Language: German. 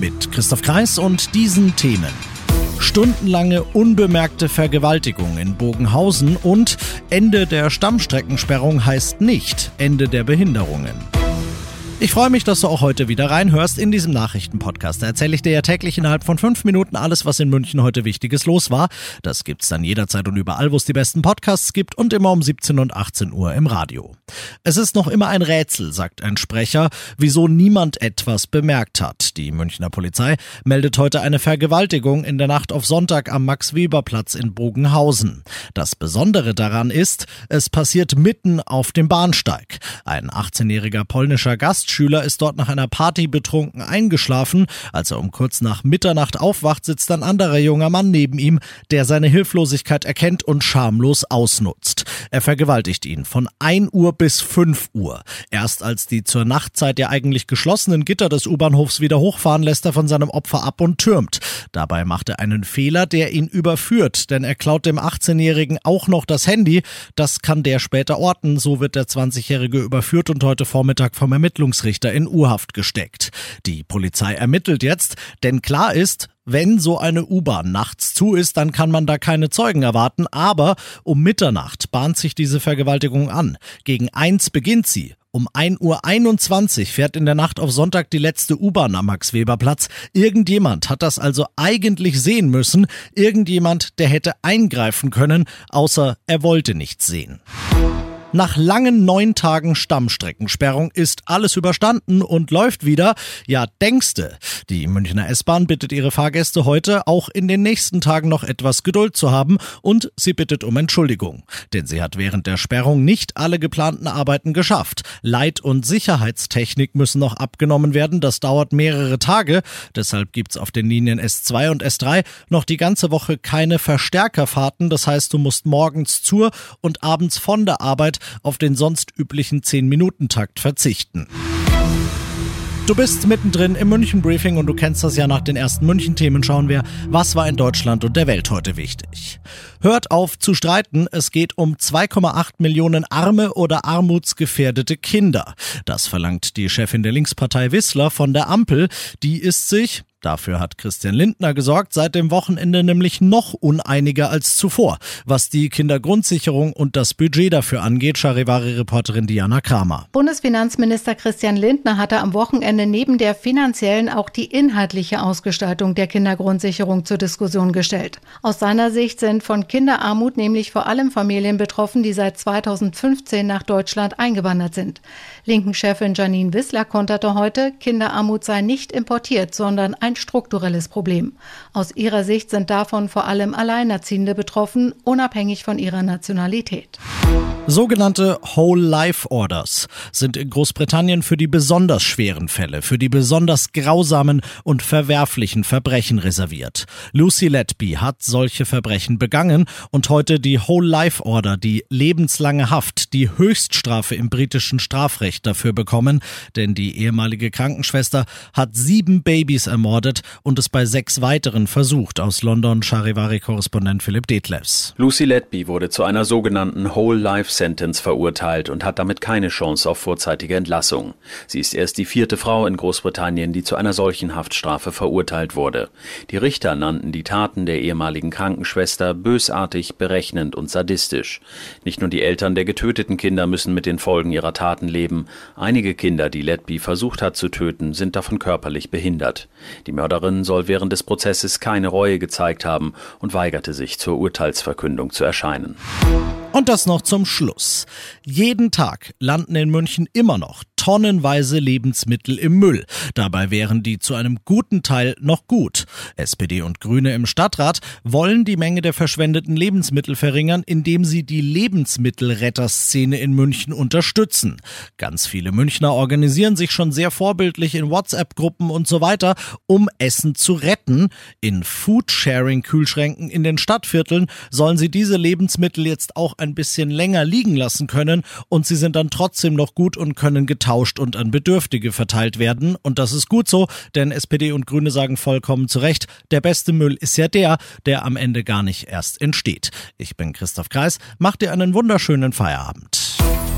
Mit Christoph Kreis und diesen Themen. Stundenlange unbemerkte Vergewaltigung in Bogenhausen und Ende der Stammstreckensperrung heißt nicht Ende der Behinderungen. Ich freue mich, dass du auch heute wieder reinhörst in diesem Nachrichtenpodcast. Da erzähle ich dir ja täglich innerhalb von fünf Minuten alles, was in München heute Wichtiges los war. Das gibt's dann jederzeit und überall, wo es die besten Podcasts gibt und immer um 17 und 18 Uhr im Radio. Es ist noch immer ein Rätsel, sagt ein Sprecher, wieso niemand etwas bemerkt hat. Die Münchner Polizei meldet heute eine Vergewaltigung in der Nacht auf Sonntag am Max-Weber-Platz in Bogenhausen. Das Besondere daran ist, es passiert mitten auf dem Bahnsteig. Ein 18-jähriger polnischer Gast Schüler ist dort nach einer Party betrunken eingeschlafen. Als er um kurz nach Mitternacht aufwacht, sitzt ein anderer junger Mann neben ihm, der seine Hilflosigkeit erkennt und schamlos ausnutzt. Er vergewaltigt ihn von 1 Uhr bis 5 Uhr. Erst als die zur Nachtzeit ja eigentlich geschlossenen Gitter des U-Bahnhofs wieder hochfahren, lässt er von seinem Opfer ab und türmt. Dabei macht er einen Fehler, der ihn überführt, denn er klaut dem 18-Jährigen auch noch das Handy. Das kann der später orten. So wird der 20-Jährige überführt und heute Vormittag vom Ermittlungs Ermittlungsrichter in U-Haft gesteckt. Die Polizei ermittelt jetzt, denn klar ist, wenn so eine U-Bahn nachts zu ist, dann kann man da keine Zeugen erwarten, aber um Mitternacht bahnt sich diese Vergewaltigung an. Gegen eins beginnt sie. Um 1.21 Uhr fährt in der Nacht auf Sonntag die letzte U-Bahn am Max-Weber-Platz. Irgendjemand hat das also eigentlich sehen müssen. Irgendjemand, der hätte eingreifen können, außer er wollte nichts sehen. Nach langen neun Tagen Stammstreckensperrung ist alles überstanden und läuft wieder. Ja, denkste. Die Münchner S-Bahn bittet ihre Fahrgäste heute auch in den nächsten Tagen noch etwas Geduld zu haben und sie bittet um Entschuldigung. Denn sie hat während der Sperrung nicht alle geplanten Arbeiten geschafft. Leit- und Sicherheitstechnik müssen noch abgenommen werden. Das dauert mehrere Tage. Deshalb gibt's auf den Linien S2 und S3 noch die ganze Woche keine Verstärkerfahrten. Das heißt, du musst morgens zur und abends von der Arbeit auf den sonst üblichen 10-Minuten-Takt verzichten. Du bist mittendrin im München Briefing und du kennst das ja nach den ersten München Themen schauen wir, was war in Deutschland und der Welt heute wichtig. Hört auf zu streiten, es geht um 2,8 Millionen arme oder armutsgefährdete Kinder. Das verlangt die Chefin der Linkspartei Wissler von der Ampel, die ist sich Dafür hat Christian Lindner gesorgt, seit dem Wochenende nämlich noch uneiniger als zuvor, was die Kindergrundsicherung und das Budget dafür angeht, Charivari-Reporterin Diana Kramer. Bundesfinanzminister Christian Lindner hatte am Wochenende neben der finanziellen auch die inhaltliche Ausgestaltung der Kindergrundsicherung zur Diskussion gestellt. Aus seiner Sicht sind von Kinderarmut nämlich vor allem Familien betroffen, die seit 2015 nach Deutschland eingewandert sind. Linken-Chefin Janine Wissler konterte heute, Kinderarmut sei nicht importiert, sondern ein strukturelles Problem. Aus ihrer Sicht sind davon vor allem Alleinerziehende betroffen, unabhängig von ihrer Nationalität. Sogenannte Whole Life Orders sind in Großbritannien für die besonders schweren Fälle, für die besonders grausamen und verwerflichen Verbrechen reserviert. Lucy Letby hat solche Verbrechen begangen und heute die Whole Life Order, die lebenslange Haft, die Höchststrafe im britischen Strafrecht dafür bekommen, denn die ehemalige Krankenschwester hat sieben Babys ermordet und es bei sechs weiteren versucht, aus London Charivari-Korrespondent Philipp Detlefs. Lucy Letby wurde zu einer sogenannten Whole Life Sentence verurteilt und hat damit keine Chance auf vorzeitige Entlassung. Sie ist erst die vierte Frau in Großbritannien, die zu einer solchen Haftstrafe verurteilt wurde. Die Richter nannten die Taten der ehemaligen Krankenschwester bösartig, berechnend und sadistisch. Nicht nur die Eltern der getöteten Kinder müssen mit den Folgen ihrer Taten leben. Einige Kinder, die Letby versucht hat zu töten, sind davon körperlich behindert. Die Mörderin soll während des Prozesses keine Reue gezeigt haben und weigerte sich zur Urteilsverkündung zu erscheinen. Und das noch zum Schluss. Jeden Tag landen in München immer noch tonnenweise Lebensmittel im Müll. Dabei wären die zu einem guten Teil noch gut. SPD und Grüne im Stadtrat wollen die Menge der verschwendeten Lebensmittel verringern, indem sie die Lebensmittelretterszene in München unterstützen. Ganz viele Münchner organisieren sich schon sehr vorbildlich in WhatsApp-Gruppen und so weiter, um Essen zu retten. In Foodsharing-Kühlschränken in den Stadtvierteln sollen sie diese Lebensmittel jetzt auch ein bisschen länger liegen lassen können und sie sind dann trotzdem noch gut und können getauscht und an Bedürftige verteilt werden. Und das ist gut so, denn SPD und Grüne sagen vollkommen zu Recht, der beste Müll ist ja der, der am Ende gar nicht erst entsteht. Ich bin Christoph Kreis, macht dir einen wunderschönen Feierabend.